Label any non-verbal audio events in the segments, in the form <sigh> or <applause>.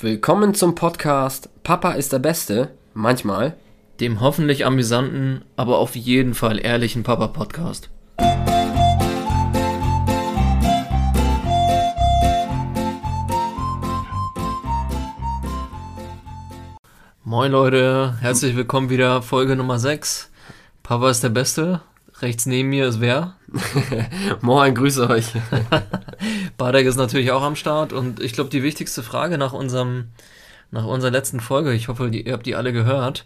Willkommen zum Podcast Papa ist der Beste, manchmal. Dem hoffentlich amüsanten, aber auf jeden Fall ehrlichen Papa-Podcast. Moin Leute, herzlich willkommen wieder, Folge Nummer 6. Papa ist der Beste. Rechts neben mir ist wer? <laughs> Moin, grüße euch. <laughs> Badek ist natürlich auch am Start und ich glaube, die wichtigste Frage nach unserem, nach unserer letzten Folge, ich hoffe, die, ihr habt die alle gehört,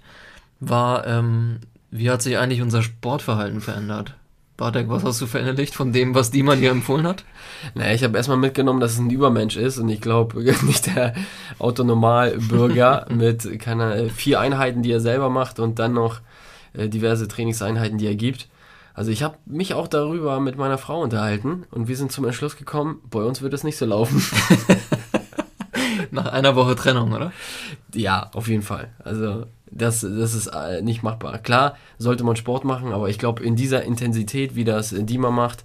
war, ähm, wie hat sich eigentlich unser Sportverhalten verändert? Bartek, was hast du verinnerlicht von dem, was Dima dir empfohlen hat? Naja, ich habe erstmal mitgenommen, dass es ein Übermensch ist und ich glaube <laughs> nicht der Autonormalbürger mit keine vier Einheiten, die er selber macht und dann noch äh, diverse Trainingseinheiten, die er gibt. Also ich habe mich auch darüber mit meiner Frau unterhalten und wir sind zum Entschluss gekommen, bei uns wird es nicht so laufen. <laughs> Nach einer Woche Trennung, oder? Ja, auf jeden Fall. Also das, das ist äh, nicht machbar. Klar, sollte man Sport machen, aber ich glaube, in dieser Intensität, wie das Dima macht,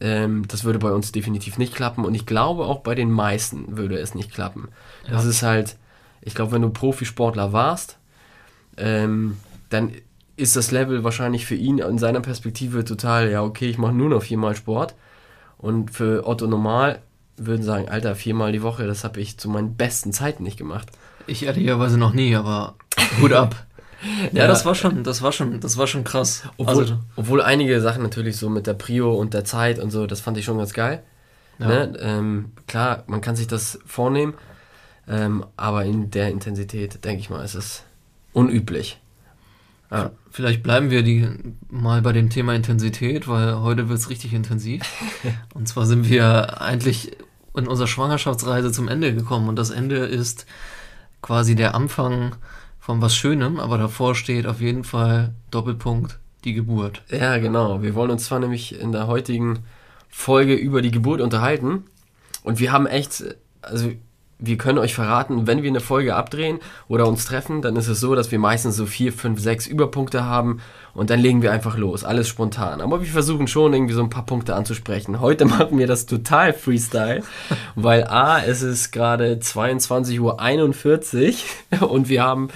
ähm, das würde bei uns definitiv nicht klappen. Und ich glaube, auch bei den meisten würde es nicht klappen. Ja. Das ist halt, ich glaube, wenn du Profisportler warst, ähm, dann ist das Level wahrscheinlich für ihn in seiner Perspektive total, ja, okay, ich mache nur noch viermal Sport. Und für Otto Normal würden sagen, Alter, viermal die Woche, das habe ich zu meinen besten Zeiten nicht gemacht. Ich ehrlicherweise noch nie, aber Hut ab. <laughs> ja, ja, das war schon, das war schon, das war schon krass. Obwohl, also, obwohl einige Sachen natürlich so mit der Prio und der Zeit und so, das fand ich schon ganz geil. Ja. Ne? Ähm, klar, man kann sich das vornehmen, ähm, aber in der Intensität, denke ich mal, ist es unüblich. Ja. Vielleicht bleiben wir die mal bei dem Thema Intensität, weil heute wird es richtig intensiv. <laughs> und zwar sind wir eigentlich in unserer Schwangerschaftsreise zum Ende gekommen und das Ende ist quasi der Anfang von was Schönem, aber davor steht auf jeden Fall Doppelpunkt die Geburt. Ja, genau. Wir wollen uns zwar nämlich in der heutigen Folge über die Geburt unterhalten und wir haben echt, also wir können euch verraten, wenn wir eine Folge abdrehen oder uns treffen, dann ist es so, dass wir meistens so vier, fünf, sechs Überpunkte haben und dann legen wir einfach los, alles spontan. Aber wir versuchen schon irgendwie so ein paar Punkte anzusprechen. Heute <laughs> machen wir das total Freestyle, <laughs> weil A, es ist gerade 22.41 Uhr <laughs> und wir haben,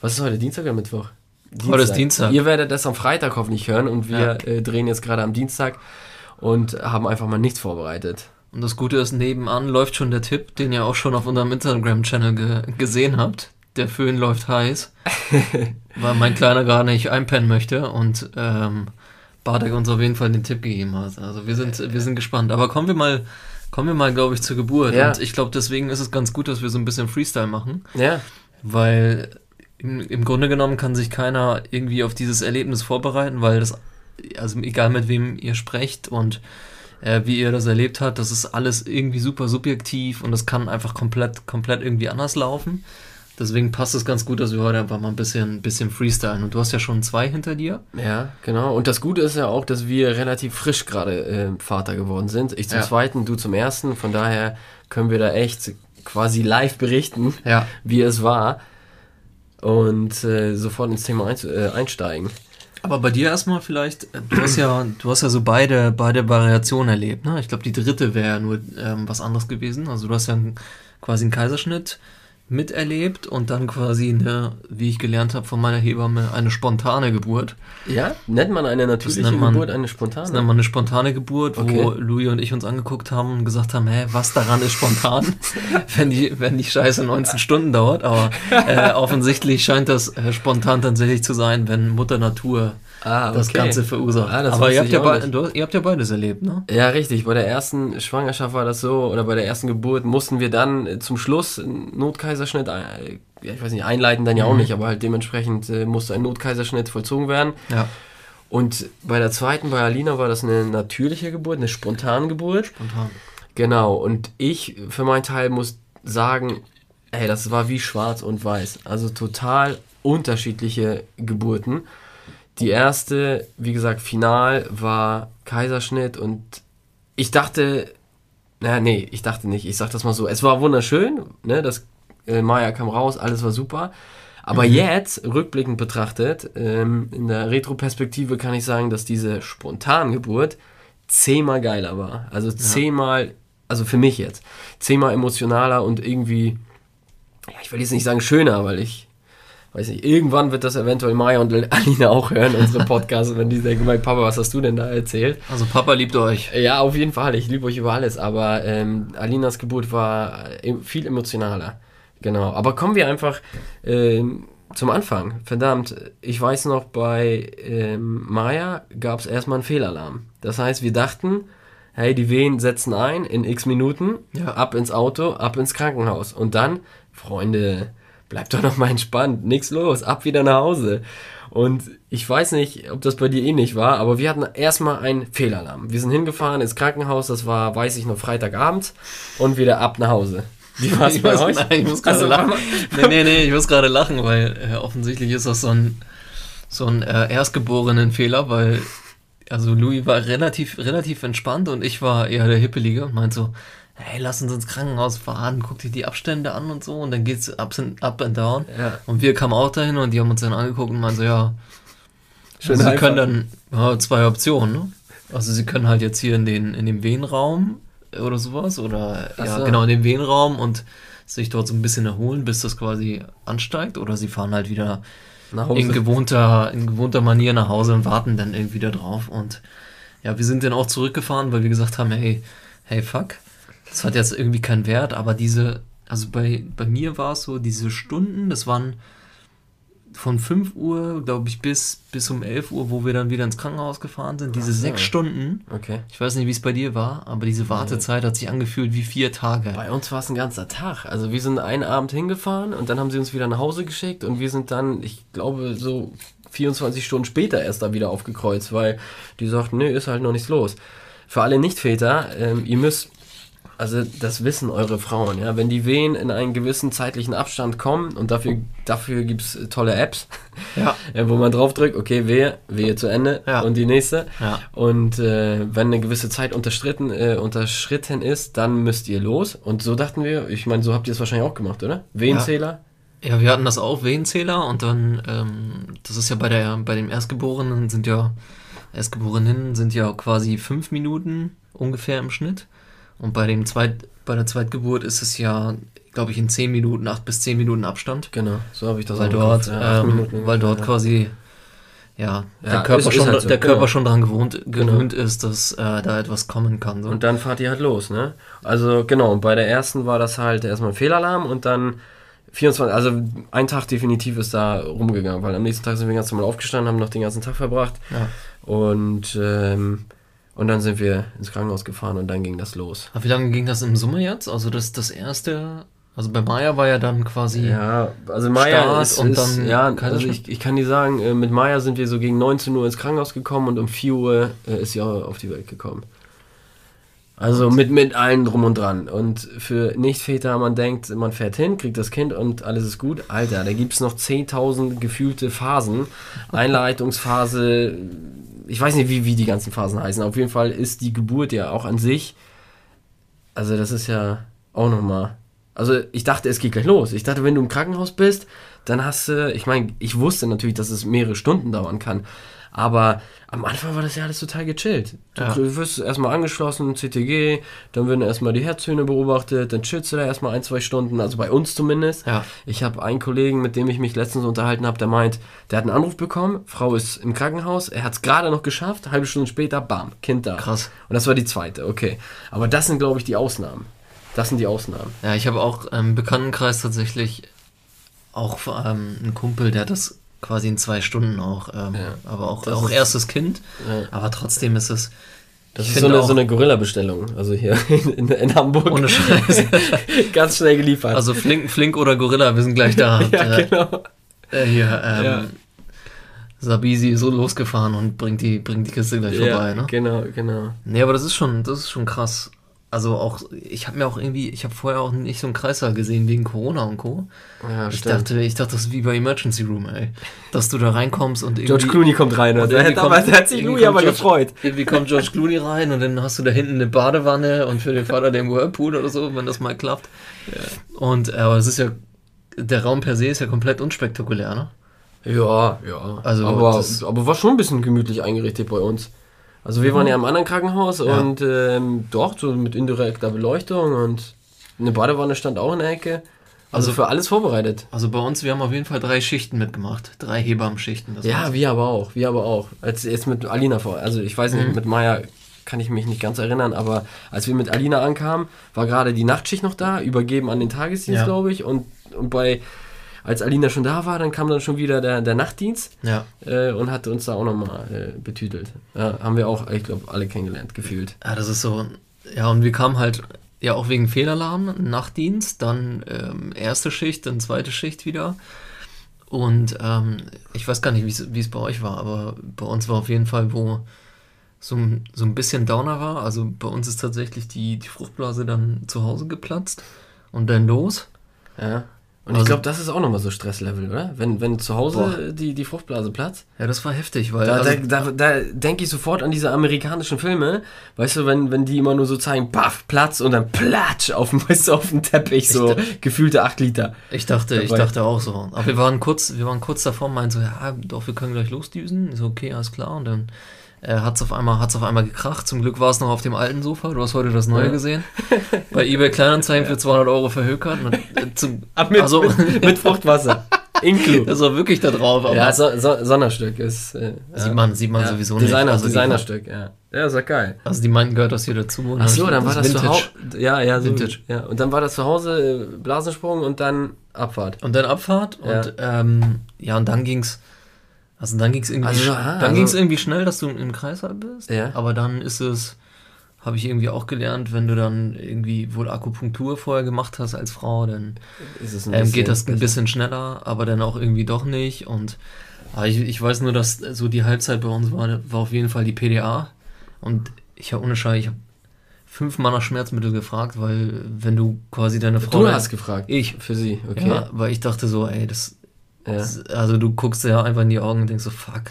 was ist heute, Dienstag oder Mittwoch? Dienstag. Heute ist Dienstag. Ihr werdet das am Freitag hoffentlich hören und wir ja. äh, drehen jetzt gerade am Dienstag und haben einfach mal nichts vorbereitet. Und das Gute ist, nebenan läuft schon der Tipp, den ihr auch schon auf unserem Instagram-Channel ge gesehen habt. Der Föhn läuft heiß, <laughs> weil mein Kleiner gar nicht einpennen möchte und ähm, Bartek uns auf jeden Fall den Tipp gegeben hat. Also wir sind, wir sind gespannt. Aber kommen wir mal, kommen wir mal, glaube ich, zur Geburt. Ja. Und ich glaube, deswegen ist es ganz gut, dass wir so ein bisschen Freestyle machen. Ja. Weil im, im Grunde genommen kann sich keiner irgendwie auf dieses Erlebnis vorbereiten, weil das, also egal mit wem ihr sprecht und äh, wie ihr das erlebt habt. Das ist alles irgendwie super subjektiv und das kann einfach komplett, komplett irgendwie anders laufen. Deswegen passt es ganz gut, dass wir heute einfach mal ein bisschen, bisschen freestylen. Und du hast ja schon zwei hinter dir. Ja, genau. Und das Gute ist ja auch, dass wir relativ frisch gerade äh, Vater geworden sind. Ich zum ja. zweiten, du zum ersten. Von daher können wir da echt quasi live berichten, ja. wie es war. Und äh, sofort ins Thema ein, äh, einsteigen. Aber bei dir erstmal vielleicht, äh, du hast ja, du hast ja so beide, beide Variationen erlebt, ne? Ich glaube, die dritte wäre nur ähm, was anderes gewesen. Also du hast ja quasi einen Kaiserschnitt miterlebt und dann quasi eine, wie ich gelernt habe von meiner Hebamme, eine spontane Geburt. Ja? Nennt man eine natürliche man, Geburt eine spontane? Das nennt man eine spontane Geburt, okay. wo Louis und ich uns angeguckt haben und gesagt haben, hä, was daran ist spontan, <laughs> wenn, die, wenn die Scheiße 19 Stunden dauert. Aber äh, <laughs> offensichtlich scheint das äh, spontan tatsächlich zu sein, wenn Mutter Natur ah, okay. das Ganze verursacht. Ah, das Aber ihr habt, ja du, ihr habt ja beides erlebt, ne? Ja, richtig. Bei der ersten Schwangerschaft war das so, oder bei der ersten Geburt mussten wir dann äh, zum Schluss einen Notkaiserschnitt, äh, ich weiß nicht, einleiten dann ja mhm. auch nicht, aber halt dementsprechend äh, musste ein Notkaiserschnitt vollzogen werden. Ja. Und bei der zweiten, bei Alina, war das eine natürliche Geburt, eine spontane Geburt. Spontan. Genau. Und ich für meinen Teil muss sagen, ey, das war wie schwarz und weiß. Also total unterschiedliche Geburten. Die erste, wie gesagt, final war Kaiserschnitt und ich dachte, naja, nee, ich dachte nicht, ich sag das mal so, es war wunderschön, ne, das äh, Maya kam raus, alles war super. Aber mhm. jetzt, rückblickend betrachtet, ähm, in der Retroperspektive kann ich sagen, dass diese Spontangeburt zehnmal geiler war. Also zehnmal, also für mich jetzt, zehnmal emotionaler und irgendwie ja, ich will jetzt nicht sagen schöner, weil ich weiß nicht, irgendwann wird das eventuell Maya und <laughs> Alina auch hören, unsere Podcasts, wenn die denken, mein Papa, was hast du denn da erzählt? Also Papa liebt euch. Ja, auf jeden Fall, ich liebe euch über alles, aber ähm, Alinas Geburt war viel emotionaler. Genau, aber kommen wir einfach ähm, zum Anfang. Verdammt, ich weiß noch, bei ähm, Maya gab es erstmal einen Fehlalarm. Das heißt, wir dachten, hey, die Wehen setzen ein in x Minuten, ja. ab ins Auto, ab ins Krankenhaus. Und dann, Freunde, bleibt doch noch mal entspannt, nichts los, ab wieder nach Hause. Und ich weiß nicht, ob das bei dir ähnlich war, aber wir hatten erstmal einen Fehlalarm. Wir sind hingefahren ins Krankenhaus, das war, weiß ich noch, Freitagabend und wieder ab nach Hause. Wie war es bei euch? Nein, ich muss gerade also, lachen. Nee, nee, nee, ich muss gerade lachen, weil äh, offensichtlich ist das so ein, so ein äh, erstgeborenen Fehler, weil also Louis war relativ, relativ entspannt und ich war eher der Hippelige und meint so, hey, lass uns ins Krankenhaus fahren, guck dir die Abstände an und so und dann geht's up and, up and down. Ja. Und wir kamen auch dahin und die haben uns dann angeguckt und meinen so, ja, Schön also sie können dann ja, zwei Optionen, ne? Also sie können halt jetzt hier in den in dem Wehenraum oder sowas oder Ach ja, so. genau in dem Wehenraum und sich dort so ein bisschen erholen, bis das quasi ansteigt oder sie fahren halt wieder in gewohnter in gewohnter Manier nach Hause und warten dann irgendwie da drauf und ja, wir sind dann auch zurückgefahren, weil wir gesagt haben, hey, hey fuck, das hat jetzt irgendwie keinen Wert, aber diese, also bei, bei mir war es so, diese Stunden, das waren von 5 Uhr, glaube ich, bis, bis um 11 Uhr, wo wir dann wieder ins Krankenhaus gefahren sind. Diese sechs Stunden. Okay. Ich weiß nicht, wie es bei dir war, aber diese Wartezeit hat sich angefühlt wie vier Tage. Bei uns war es ein ganzer Tag. Also wir sind einen Abend hingefahren und dann haben sie uns wieder nach Hause geschickt und wir sind dann, ich glaube, so 24 Stunden später erst da wieder aufgekreuzt, weil die sagten, nee, ist halt noch nichts los. Für alle Nichtväter, ähm, ihr müsst also das wissen eure Frauen, ja. Wenn die Wehen in einen gewissen zeitlichen Abstand kommen und dafür, dafür gibt es tolle Apps, ja. <laughs> wo man draufdrückt, okay, Wehe, Wehe zu Ende ja. und die nächste. Ja. Und äh, wenn eine gewisse Zeit unterstritten, äh, unterschritten ist, dann müsst ihr los. Und so dachten wir, ich meine, so habt ihr es wahrscheinlich auch gemacht, oder? Wehenzähler? Ja. wir hatten das auch, Wehenzähler, und dann, ähm, das ist ja bei der, bei dem Erstgeborenen sind ja, Erstgeborenen sind ja quasi fünf Minuten ungefähr im Schnitt. Und bei, dem Zweit, bei der Zweitgeburt ist es ja, glaube ich, in 10 Minuten, 8 bis 10 Minuten Abstand. Genau, so habe ich das weil auch dort, ja, ähm, Minuten, Weil dort ja. quasi ja, ja, der Körper, ist, schon, ist halt so. der Körper genau. schon daran gewohnt, gewöhnt genau. ist, dass äh, da etwas kommen kann. So. Und dann fahrt ihr halt los, ne? Also genau, und bei der ersten war das halt erstmal ein Fehlalarm und dann 24, also ein Tag definitiv ist da rumgegangen, weil am nächsten Tag sind wir ganz normal aufgestanden, haben noch den ganzen Tag verbracht. Ja. Und ähm, und dann sind wir ins Krankenhaus gefahren und dann ging das los. Aber wie lange ging das im Summe jetzt? Also das, das erste, also bei Maya war ja dann quasi. Ja, also Maya ist, und ist, dann. Ja, also ich, ich kann dir sagen, äh, mit Maya sind wir so gegen 19 Uhr ins Krankenhaus gekommen und um 4 Uhr äh, ist sie auch auf die Welt gekommen. Also mit, mit allen drum und dran. Und für Nichtväter, man denkt, man fährt hin, kriegt das Kind und alles ist gut. Alter, da gibt es noch 10.000 gefühlte Phasen. Einleitungsphase, ich weiß nicht, wie, wie die ganzen Phasen heißen. Auf jeden Fall ist die Geburt ja auch an sich, also das ist ja auch nochmal. Also ich dachte, es geht gleich los. Ich dachte, wenn du im Krankenhaus bist, dann hast du, ich meine, ich wusste natürlich, dass es mehrere Stunden dauern kann. Aber am Anfang war das ja alles total gechillt. Du ja. wirst erstmal angeschlossen, CTG, dann werden erstmal die Herztöne beobachtet, dann chillst du da erstmal ein, zwei Stunden, also bei uns zumindest. Ja. Ich habe einen Kollegen, mit dem ich mich letztens unterhalten habe, der meint, der hat einen Anruf bekommen, Frau ist im Krankenhaus, er hat es gerade noch geschafft, halbe Stunde später, bam, Kind da. Krass. Und das war die zweite, okay. Aber das sind, glaube ich, die Ausnahmen. Das sind die Ausnahmen. Ja, ich habe auch im Bekanntenkreis tatsächlich auch ähm, einen Kumpel, der hat das quasi in zwei Stunden auch. Ähm, ja. Aber auch, auch erstes Kind. Ja. Aber trotzdem ist es. Das ist so eine, so eine Gorilla-Bestellung, also hier <laughs> in, in, Hamburg. Ohne Scheiß. <laughs> Ganz schnell geliefert. Also Flink, Flink oder Gorilla, wir sind gleich da. <laughs> ja, genau. Äh, hier, ähm, ja. Sabisi ist so losgefahren und bringt die, bringt die Kiste gleich ja, vorbei, ne? Genau, genau. Nee, aber das ist schon, das ist schon krass also auch, ich habe mir auch irgendwie, ich habe vorher auch nicht so einen Kreislauf gesehen wegen Corona und Co. Ja, ich dachte, ich dachte, das ist wie bei Emergency Room, ey. Dass du da reinkommst und irgendwie. George Clooney kommt rein, und der damals hat sich Louis aber George, gefreut. Irgendwie kommt George Clooney rein und dann hast du da hinten eine Badewanne und für den Vater den Whirlpool oder so, wenn das mal klappt. Ja. Und, aber es ist ja, der Raum per se ist ja komplett unspektakulär, ne? Ja, ja. Also, aber, aber war schon ein bisschen gemütlich eingerichtet bei uns. Also wir waren ja im anderen Krankenhaus ja. und ähm, doch, so mit indirekter Beleuchtung und eine Badewanne stand auch in der Ecke. Also, für alles vorbereitet. Also bei uns, wir haben auf jeden Fall drei Schichten mitgemacht. Drei Hebammenschichten. Das Ja, war's. wir aber auch. Wir aber auch. Als jetzt mit Alina vor. Also ich weiß Mhm. nicht, mit Maya kann ich mich nicht ganz erinnern, aber als wir mit Alina ankamen, war gerade die Nachtschicht noch da, übergeben an den Tagesdienst, Ja. glaube ich. Und, und bei als Alina schon da war, dann kam dann schon wieder der, der Nachtdienst ja. äh, und hat uns da auch nochmal äh, betütelt. Ja, haben wir auch, ich glaube, alle kennengelernt, gefühlt. Ja, das ist so. Ja, und wir kamen halt ja auch wegen Fehlalarm, Nachtdienst, dann ähm, erste Schicht, dann zweite Schicht wieder. Und ähm, ich weiß gar nicht, wie es- bei euch war, aber bei uns war auf jeden Fall, wo so, ein- so ein bisschen Downer war. Also bei uns ist tatsächlich die, die Fruchtblase dann zu Hause geplatzt und dann los. Ja. Und Also- ich glaube, das ist auch nochmal so Stresslevel, oder? Wenn, wenn zu Hause Boah. die, die Fruchtblase platzt. Ja, das war heftig, weil. Da, also, da, da, da denke ich sofort an diese amerikanischen Filme, weißt du, wenn, wenn die immer nur so zeigen, paff, Platz und dann platsch auf dem, <laughs> weißt du, auf dem Teppich, so gefühlte 8 Liter. Ich dachte, ich dabei. dachte auch so. Aber wir waren kurz, wir waren kurz davor, meinten so, ja, doch, wir können gleich losdüsen. Ich So, okay, alles klar. Und dann äh, hat's auf einmal, hat's auf einmal gekracht. Zum Glück war es noch auf dem alten Sofa. Du hast heute das neue Ja. gesehen. <laughs> Bei eBay Kleinanzeigen für 200 Euro verhökert. Und, äh, zum, <laughs> Mit, also, mit, mit Fruchtwasser. <laughs> Inklu. das war wirklich da drauf. Ja, so, so, Sonderstück ist. Äh, sieht ja. man, sieht man ja. sowieso Designer, nicht. Also Designerstück, ja. Ja, ist ja geil. Also die meinten, gehört das hier dazu. Und Ach so, dann war das zu Vintage. Hause. Ja, ja, so, Vintage. Ja. Und dann war das zu Hause äh, Blasensprung und dann Abfahrt. Und dann Abfahrt Ja. und ähm, ja, und dann ging's. Also dann ging's irgendwie, Also, ah, dann also- ging's irgendwie schnell, dass du im Kreislauf bist. Ja. Aber dann ist es, habe ich irgendwie auch gelernt, wenn du dann irgendwie wohl Akupunktur vorher gemacht hast als Frau, dann es ähm, geht das ein bisschen schneller, aber dann auch irgendwie doch nicht. Und aber ich, ich weiß nur, dass so die Halbzeit bei uns war, war auf jeden Fall die PDA. Und ich habe ohne Schei, ich habe fünfmal nach Schmerzmittel gefragt, weil wenn du quasi deine Frau. Du hast gefragt. Ich. Für sie, okay. Ja, weil ich dachte so, ey, das, Ja. also du guckst dir ja einfach in die Augen und denkst so, fuck.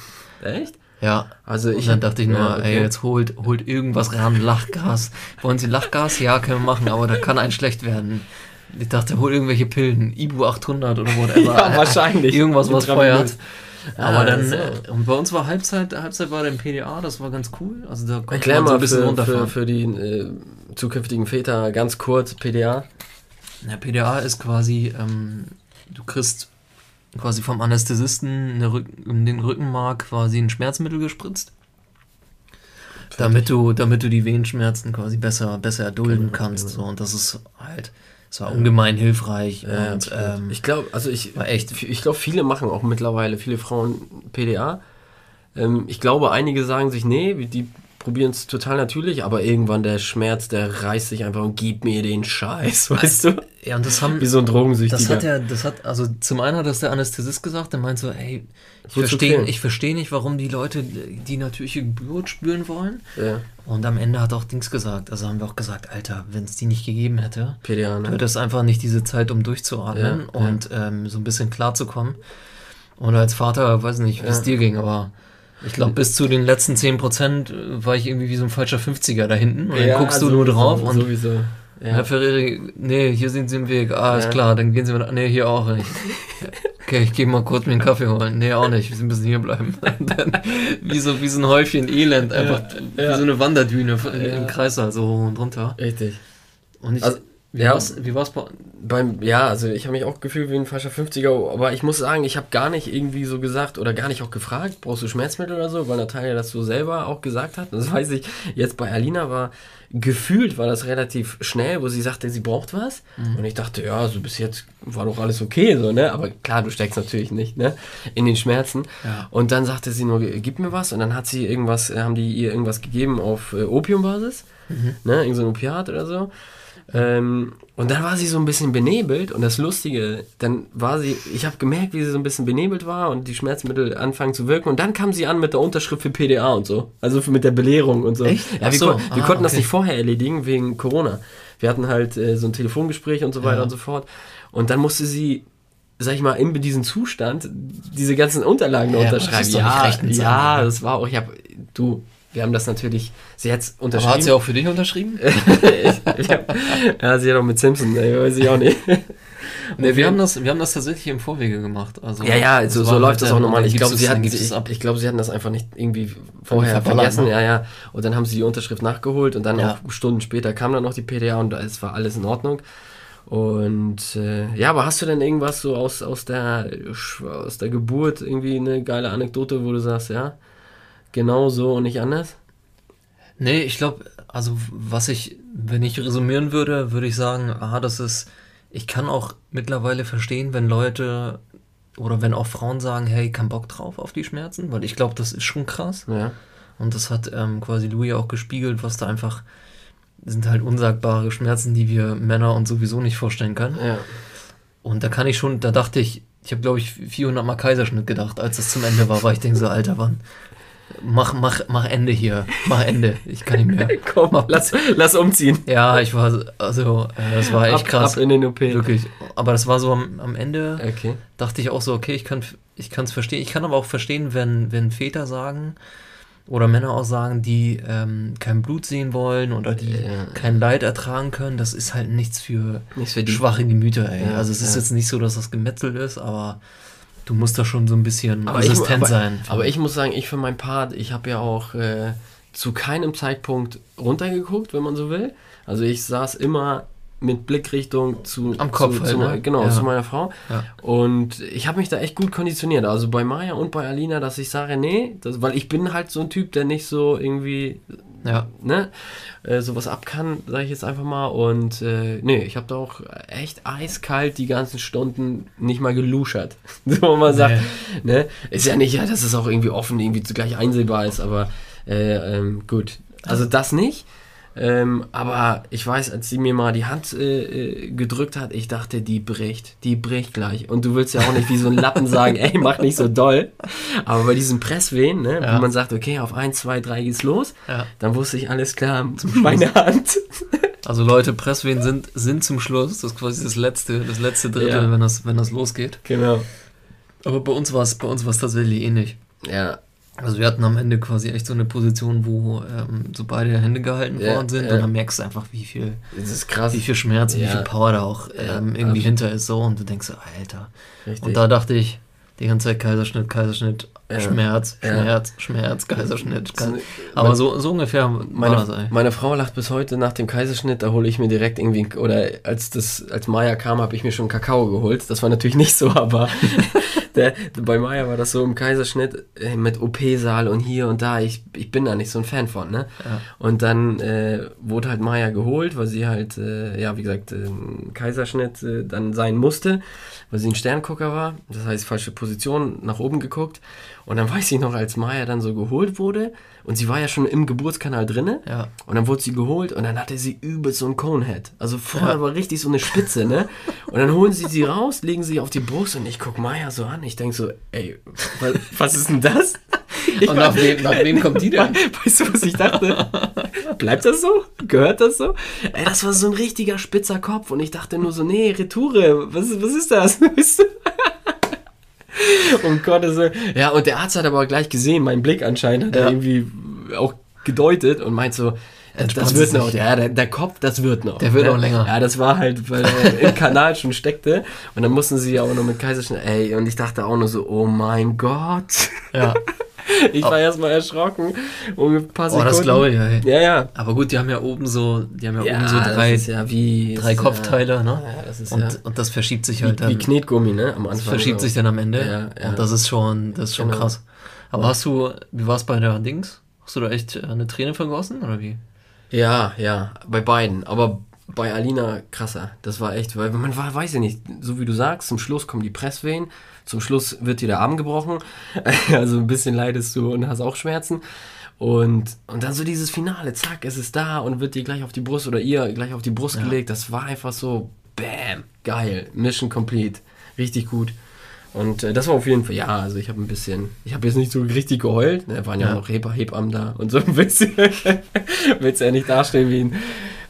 Echt? Ja. Also Und ich dann dachte ich nur, ja, okay. ey, jetzt holt, holt irgendwas ran, Lachgas. Wollen Sie Lachgas? Ja, können wir machen, aber da kann ein schlecht werden. Ich dachte, hol irgendwelche Pillen, Ibu 800 oder whatever. <laughs> Ja, wahrscheinlich. Irgendwas, was feuert. Aber dann, so. äh, und bei uns war Halbzeit, Halbzeit war dann PDA, das war ganz cool. Also da konnte Erklär man so mal ein bisschen für, für, runterfahren. für die äh, zukünftigen Väter ganz kurz PDA. Ja, PDA ist quasi, ähm, du kriegst quasi vom Anästhesisten in den Rückenmark quasi ein Schmerzmittel gespritzt. Damit du, damit du die Wehenschmerzen quasi besser, besser erdulden Genau, kannst. genau. So. Und das ist halt, es war ungemein hilfreich. Ja, und, ähm, ich glaube, also ich, war echt. ich glaube, viele machen auch mittlerweile, viele Frauen PDA. Ähm, ich glaube, einige sagen sich, nee, die probieren es total natürlich, aber irgendwann der Schmerz, der reißt sich einfach und gibt mir den Scheiß, <laughs> weißt du? ja, und das haben, Wie so ein Drogensüchtiger. Das hat ja, das hat, also zum einen hat das der Anästhesist gesagt, der meint so, ey, ich verstehe ich versteh nicht, warum die Leute die natürliche Geburt spüren wollen. ja, Und am Ende hat auch Dings gesagt, also haben wir auch gesagt, Alter, wenn es die nicht gegeben hätte, PDA, ne? hätte es einfach nicht diese Zeit, um durchzuatmen Ja, und Ähm, so ein bisschen klarzukommen. Und als Vater, weiß nicht, wie es Ja. dir ging, aber ich glaube, bis zu den letzten 10% war ich irgendwie wie so ein falscher 50er da hinten. Und dann Ja, guckst du nur sowieso, drauf und Sowieso. Ja. Herr Ferreri, nee, hier sind Sie im Weg. Ah, ist Ja. klar, dann gehen Sie mit. Nee, hier auch nicht. <laughs> Okay, ich gehe mal kurz mir einen Kaffee holen. Nee, auch nicht. Wir müssen hier bleiben. <laughs> Dann, wie, so, wie so ein Häufchen Elend, einfach Ja. wie so eine Wanderdüne im Kreis, so hoch und runter. Richtig. Und ich, Also, wie ja. war's, wie war's bei. Beim, ja, also ich habe mich auch gefühlt wie ein falscher 50er, aber ich muss sagen, ich habe gar nicht irgendwie so gesagt oder gar nicht auch gefragt, brauchst du Schmerzmittel oder so, weil Natalia das so selber auch gesagt hat. Das weiß ich jetzt bei Alina war, gefühlt war das relativ schnell, wo sie sagte, sie braucht was. Mhm. Und ich dachte, ja, so bis jetzt war doch alles okay, so, ne? Aber klar, du steckst natürlich nicht, ne? In den Schmerzen. Ja. Und dann sagte sie nur, gib mir was. Und dann hat sie irgendwas, haben die ihr irgendwas gegeben auf äh, Opiumbasis, Mhm. ne? Irgend so ein Opiat oder so. Ähm, und dann war sie so ein bisschen benebelt und das Lustige, dann war sie, ich habe gemerkt, wie sie so ein bisschen benebelt war und die Schmerzmittel anfangen zu wirken und dann kam sie an mit der Unterschrift für PDA und so, also mit der Belehrung und so. Echt? Ja, wir, so. kon wir Ah, konnten das okay. nicht vorher erledigen wegen Corona. Wir hatten halt äh, so ein Telefongespräch und so weiter Ja. und so fort und dann musste sie sag ich mal, in diesem Zustand diese ganzen Unterlagen Ja, das unterschreiben. ja, einfach, ne? das war auch, ich habe, du, wir haben das natürlich, sie hat Aber unterschrieben. hat sie auch für dich unterschrieben? <laughs> ich, hab, ja, sie hat auch mit Simpson, ey, weiß ich auch nicht. <laughs> nee, wir haben, das, wir haben das tatsächlich im Vorwege gemacht. Also, Ja, ja, so, das so läuft halt das dann- auch normal. Ich glaube, sie, hatten- ich, ich glaube, sie hatten das einfach nicht irgendwie vorher vergessen. ne? Ja, ja. Und dann haben sie die Unterschrift nachgeholt und dann Ja. auch Stunden später kam dann noch die PDA und es war alles in Ordnung. Und äh, ja, aber hast du denn irgendwas so aus, aus, der, aus der Geburt, irgendwie eine geile Anekdote, wo du sagst, ja, genau so und nicht anders? Nee, ich glaube, also was ich, wenn ich resümieren würde, würde ich sagen, ah, das ist, ich kann auch mittlerweile verstehen, wenn Leute oder wenn auch Frauen sagen, hey, kein Bock drauf auf die Schmerzen, weil ich glaube, das ist schon krass. Ja. Und das hat ähm, quasi Louis auch gespiegelt, was da einfach sind halt unsagbare Schmerzen, die wir Männer uns sowieso nicht vorstellen können. Ja. Und da kann ich schon, da dachte ich, ich habe glaube ich 400 Mal Kaiserschnitt gedacht, als es zum Ende war, weil ich denke so, Alter, wann, mach, mach, mach Ende hier, mach Ende, ich kann nicht mehr. <laughs> Komm, mach, lass, lass umziehen. Ja, ich war, also, äh, das war echt ab, krass. Ab in den OP. Wirklich. Aber das war so am, am Ende, Okay. dachte ich auch so, okay, ich kann ich es verstehen. Ich kann aber auch verstehen, wenn, wenn Väter sagen oder Männer auch sagen, die ähm, kein Blut sehen wollen oder die Ja. kein Leid ertragen können. Das ist halt nichts für Nichts für die. schwache Gemüter, ey. Ja, also es ist ja. jetzt nicht so, dass das gemetzelt ist, aber du musst da schon so ein bisschen Aber ich, resistent aber, sein. aber ich muss sagen, ich für meinen Part, ich habe ja auch äh, zu keinem Zeitpunkt runtergeguckt, wenn man so will. Also ich saß immer mit Blickrichtung zu, Am Kopf zu, halt, zu, ne? genau, Ja. zu meiner Frau. Ja. Und ich habe mich da echt gut konditioniert. Also bei Maya und bei Alina, dass ich sage, nee, das, weil ich bin halt so ein Typ, der nicht so irgendwie ja. ne, äh, sowas ab kann, sage ich jetzt einfach mal. Und äh, nee, ich habe da auch echt eiskalt die ganzen Stunden nicht mal geluschert. <laughs> so man sagt, ne, ist ja nicht, ja, dass es auch irgendwie offen irgendwie zugleich einsehbar ist, aber äh, ähm, gut. Also das nicht. Ähm, aber ich weiß, als sie mir mal die Hand äh, äh, gedrückt hat, ich dachte, die bricht. Die bricht gleich. Und du willst ja auch nicht wie so ein Lappen sagen, ey, mach nicht so doll. Aber bei diesen Presswehen, ne, Ja. wo man sagt, okay, auf 1, 2, 3 geht's los, Ja. dann wusste ich alles klar, <laughs> meine Hand. Also Leute, Presswehen sind, sind zum Schluss. Das ist quasi das letzte, das letzte Drittel, Ja. wenn, das, wenn das losgeht. Genau. Aber bei uns war es bei uns war es tatsächlich ähnlich. Ja, Also wir hatten am Ende quasi echt so eine Position, wo ähm, so beide Hände gehalten Ja, worden sind ja. und dann merkst du einfach, wie viel, wie viel Schmerz, und wie Ja. viel Power da auch ähm, irgendwie hinter ist so und du denkst so, Alter. Richtig. Und da dachte ich, die ganze Zeit Kaiserschnitt, Kaiserschnitt. Schmerz, Ja. Schmerz, Schmerz, Kaiserschnitt. So- Kaiser Aber so, so ungefähr meine, meine Frau lacht bis heute nach dem Kaiserschnitt, da hole ich mir direkt irgendwie, oder als das, als Maya kam, habe ich mir schon Kakao geholt. Das war natürlich nicht so, aber <laughs> der, bei Maya war das so im Kaiserschnitt äh, mit OP-Saal und hier und da. Ich, ich bin da nicht so ein Fan von, ne? Ja. Und dann äh, wurde halt Maya geholt, weil sie halt, äh, ja, wie gesagt, äh, Kaiserschnitt äh, dann sein musste, weil sie ein Sterngucker war. Das heißt, falsche Position, nach oben geguckt. Und dann weiß ich noch, als Maya dann so geholt wurde, und sie war ja schon im Geburtskanal drinne, Ja. und dann wurde sie geholt und dann hatte sie übelst so ein Conehead. Also vorher war richtig so eine Spitze, ne? Und dann holen sie sie raus, legen sie auf die Brust und ich guck Maya so an. Ich denk so, ey, was, <laughs> was ist denn das? <laughs> Ich Und nach wem, nach wem kommt die denn? <laughs> Weißt du, was ich dachte? Bleibt das so? Gehört das so? Ey, das war so ein richtiger spitzer Kopf und ich dachte nur so, nee, Retoure, was, was ist das? Weißt du? Und Gott, so, ja, und der Arzt hat aber gleich gesehen, meinen Blick anscheinend hat er Ja. irgendwie auch gedeutet und meint so, das wird noch, ja, der, der Kopf, das wird noch. Der wird ne? noch länger. Ja, das war halt, weil <laughs> er im Kanal schon steckte und dann mussten sie ja auch noch mit Kaiserschnitt, ey, und ich dachte auch nur so, oh mein Gott. Ja. <laughs> Ich war erstmal erschrocken. Und ein paar Oh, Sekunden. das glaube ich, ey. Ja, ja. Aber gut, die haben ja oben so, die haben ja, Ja, oben so das drei, ja wie, drei Kopfteile, ja, ne? Ja, das ist und, ja und das verschiebt sich wie, halt dann. wie Knetgummi, ne? Am das Anfang. verschiebt sich dann am Ende. Ja, ja. Und das ist schon, das ist schon Genau. krass. Aber hast du, wie war es bei der Dings? Hast du da echt äh, eine Träne vergossen oder wie? Ja, ja, bei beiden. Aber bei Alina krasser. Das war echt, weil man war, weiß ja nicht, so wie du sagst, zum Schluss kommen die Presswehen, zum Schluss wird dir der Arm gebrochen. <laughs> Also ein bisschen leidest du und hast auch Schmerzen. Und, und dann so dieses Finale, zack, es ist da und wird dir gleich auf die Brust oder ihr gleich auf die Brust Ja. gelegt. Das war einfach so, bam, geil, Mission complete. Richtig gut. Und äh, das war auf jeden Fall, ja, also ich habe ein bisschen, ich habe jetzt nicht so richtig geheult, ne, waren ja, Ja. noch Heb Hebammen da und so ein bisschen, <laughs> willst ja nicht dastehen wie ein,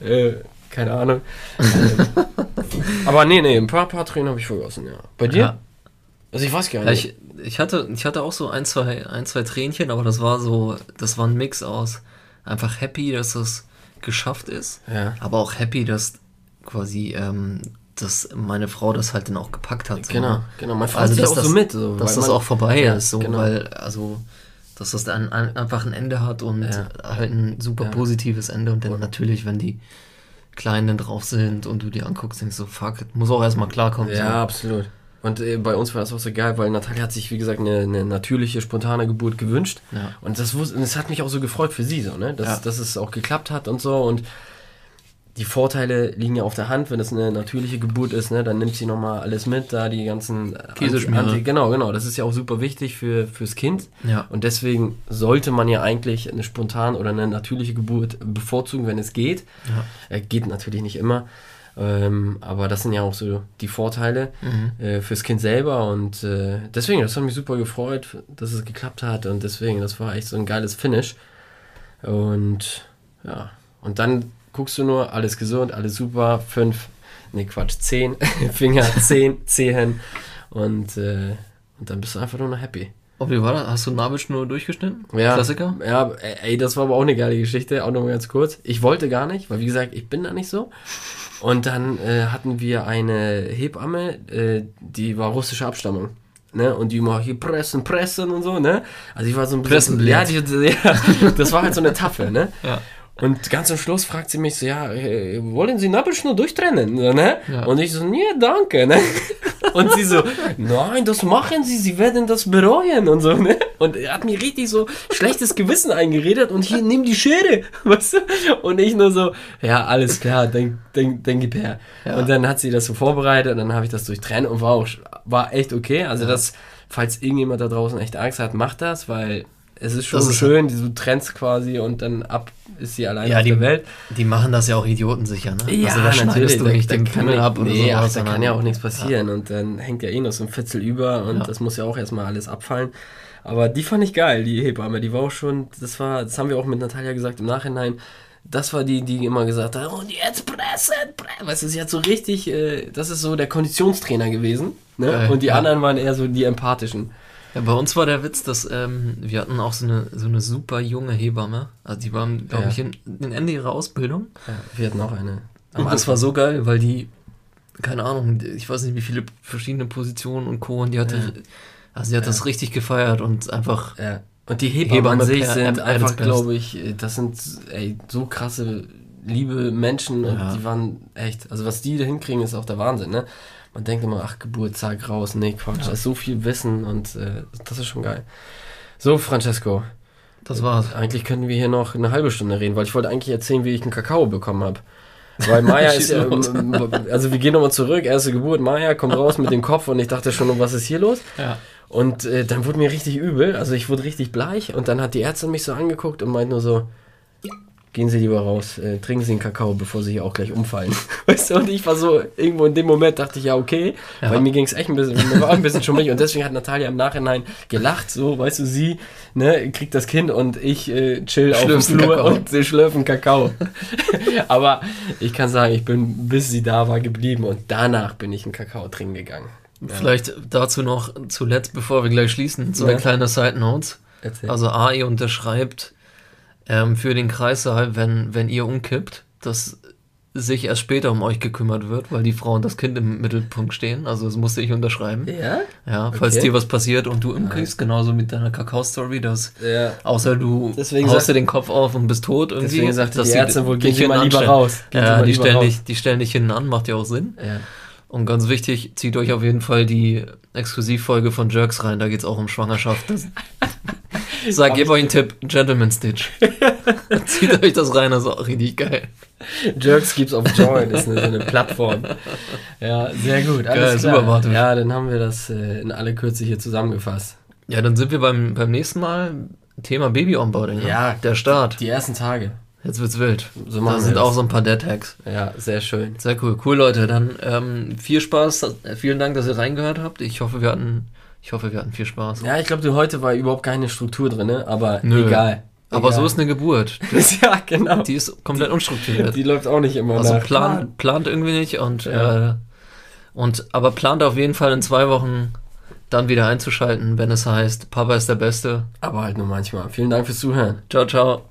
äh, keine Ahnung. Ähm, <laughs> Aber nee, nee, ein paar, paar Tränen habe ich vergossen, ja. Bei dir? Ja. Also ich weiß gar Ja, nicht. ich, ich, hatte, ich hatte auch so ein zwei, ein, zwei Tränchen, aber das war so, das war ein Mix aus einfach happy, dass es geschafft ist, ja. aber auch happy, dass quasi, ähm, dass meine Frau das halt dann auch gepackt hat. so, Genau, genau. Man freut Also, sich dass auch das, so mit. So, dass das auch vorbei Ja, ist, so, genau. weil, also, dass das dann ein, einfach ein Ende hat und Ja. halt ein super Ja. positives Ende und dann natürlich, wenn die, Kleinen drauf sind und du die anguckst, denkst so, fuck, muss auch erstmal klarkommen. Ja, so. absolut. Und äh, bei uns war das auch so geil, weil Natalia hat sich, wie gesagt, eine, eine natürliche, spontane Geburt gewünscht. Ja. Und das, das hat mich auch so gefreut für sie, so, ne? dass, dass es auch geklappt hat und so. Und die Vorteile liegen ja auf der Hand, wenn es eine natürliche Geburt ist, ne, dann nimmt sie nochmal alles mit, da die ganzen Käseschmiere. Genau, genau, das ist ja auch super wichtig für, fürs Kind. Ja. Und deswegen sollte man ja eigentlich eine spontane oder eine natürliche Geburt bevorzugen, wenn es geht. Ja. Äh, geht natürlich nicht immer. Ähm, aber das sind ja auch so die Vorteile mhm. äh, fürs Kind selber und äh, deswegen, das hat mich super gefreut, dass es geklappt hat und deswegen, das war echt so ein geiles Finish. Und ja, und dann guckst du nur, alles gesund, alles super, fünf, nee Quatsch, zehn <laughs> Finger, zehn Zehen und, äh, und dann bist du einfach nur noch happy. Oh, wie war das? Hast du Nabelschnur durchgeschnitten? Ja. Klassiker? Ja, ey, das war aber auch eine geile Geschichte, auch nochmal ganz kurz. Ich wollte gar nicht, weil wie gesagt, ich bin da nicht so. Und dann äh, hatten wir eine Hebamme, äh, die war russischer Abstammung. Ne? Und die immer hier pressen, pressen und so, ne? Also ich war so ein bisschen. Ja, die, <laughs> ja, das war halt so eine Tafel, ne? Ja. Und ganz am Schluss fragt sie mich so, ja, äh, wollen Sie Nabelschnur durchtrennen? Ne? Ja. Und ich so, nee, danke. Ne? <laughs> Und sie so, nein, das machen Sie, Sie werden das bereuen und so. Ne? Und er hat mir richtig so schlechtes Gewissen eingeredet und hier, nimm die Schere. <laughs> Weißt du? Und ich nur so, ja, alles klar, denk, denk, denk gib her. Ja. Und dann hat sie das so vorbereitet und dann habe ich das durchtrennt und war auch, war echt okay. Also ja. das, falls irgendjemand da draußen echt Angst hat, macht das, weil es ist schon ist schön, du trennst quasi und dann ab ist sie alleine ja, auf die, der Welt. Die machen das ja auch idiotensicher, ne? Ja, also da natürlich. Du nicht da, den Pimmel ab oder nee, sowas, ach, da kann ja auch nichts passieren ja. und dann hängt ja eh noch so ein Fitzel über und ja. das muss ja auch erstmal alles abfallen. Aber die fand ich geil, die Hebamme, die war auch schon, das war, das haben wir auch mit Natalia gesagt im Nachhinein, das war die, die immer gesagt hat, und jetzt pressen, pressen. Weißt du, sie hat so richtig, äh, das ist so der Konditionstrainer gewesen. Ne? Geil, und die ja. anderen waren eher so die empathischen. Ja, bei uns war der Witz, dass ähm, wir hatten auch so eine, so eine super junge Hebamme. Also die waren, glaube ja. ich, in Ende ihrer Ausbildung. Ja, wir hatten auch eine. Und das war so geil, weil die, keine Ahnung, ich weiß nicht, wie viele verschiedene Positionen und Co. Und die hatte, ja. also sie hat das richtig gefeiert und einfach. Ja. Und die Hebammen, Hebammen an sich sind einfach, glaube ich, das sind ey, so krasse, liebe Menschen und die waren echt, also was die da hinkriegen, ist auch der Wahnsinn, ne? man denkt immer, ach, Geburtstag raus, nee, Quatsch, ja. da ist so viel Wissen und äh, das ist schon geil. So, Francesco. Das war's. Eigentlich könnten wir hier noch eine halbe Stunde reden, weil ich wollte eigentlich erzählen, wie ich einen Kakao bekommen habe. Weil Maya <laughs> ist ja, also wir gehen nochmal zurück, erste Geburt, Maya kommt raus mit dem Kopf und ich dachte schon, was ist hier los? Ja. Und äh, dann wurde mir richtig übel, also ich wurde richtig bleich und dann hat die Ärztin mich so angeguckt und meint nur so, gehen Sie lieber raus, äh, trinken Sie einen Kakao, bevor Sie hier auch gleich umfallen. <laughs> weißt du, und ich war so, irgendwo in dem Moment dachte ich, ja, okay, ja. weil mir ging es echt ein bisschen, mir war ein bisschen schummrig und deswegen hat Natalia im Nachhinein gelacht, so, weißt du, sie, ne, kriegt das Kind und ich äh, chill auf dem Flur Kakao. und sie schlürfen Kakao. <laughs> Aber ich kann sagen, ich bin, bis sie da war, geblieben und danach bin ich einen Kakao trinken gegangen. Ja. Vielleicht dazu noch zuletzt, bevor wir gleich schließen, so eine kleine Side Note. Erzähl. Also AI unterschreibt ähm, für den Kreissaal, wenn, wenn ihr umkippt, dass sich erst später um euch gekümmert wird, weil die Frau und das Kind im Mittelpunkt stehen. Also das musste ich unterschreiben. Ja? Ja, falls okay. dir was passiert und du umkippst, genauso mit deiner Kakao-Story, dass ja. außer du deswegen haust dir den Kopf auf und bist tot irgendwie. Deswegen sagt die Ärzte wohl, geh mal lieber raus. Gehen ja, die stellen, dich, die stellen dich hinten an, macht ja auch Sinn. Ja. Und ganz wichtig, zieht euch auf jeden Fall die Exklusivfolge von Jerks rein, da geht es auch um Schwangerschaft. <laughs> Sag, gebe euch einen Tipp, Gentleman Stitch. <laughs> Zieht euch das rein, das ist auch richtig geil. Jerks auf Joy, das ist eine, eine Plattform. Ja, sehr gut. Alles Geil, super Worte. Ja, dann haben wir das äh, in alle Kürze hier zusammengefasst. Ja, dann sind wir beim, beim nächsten Mal Thema Baby-Onboarding. Ne? Ja, der Start. Die, ersten Tage. Jetzt wird's wild. So da sind auch so ein paar Dead Hacks. Ja, sehr schön. Sehr cool. Cool, Leute. Dann ähm, viel Spaß. Vielen Dank, dass ihr reingehört habt. Ich hoffe, wir hatten ich hoffe, wir hatten viel Spaß. Ja, ich glaube, heute war überhaupt keine Struktur drin, ne? aber Nö. egal. Aber so ist eine Geburt. <laughs> ja, genau. Die ist komplett unstrukturiert. Die läuft auch nicht immer Also nach. Plan, plant irgendwie nicht und, ja. äh, und aber plant auf jeden Fall in zwei Wochen dann wieder einzuschalten, wenn es heißt, Papa ist der Beste. Aber halt nur manchmal. Vielen Dank fürs Zuhören. Ciao, ciao.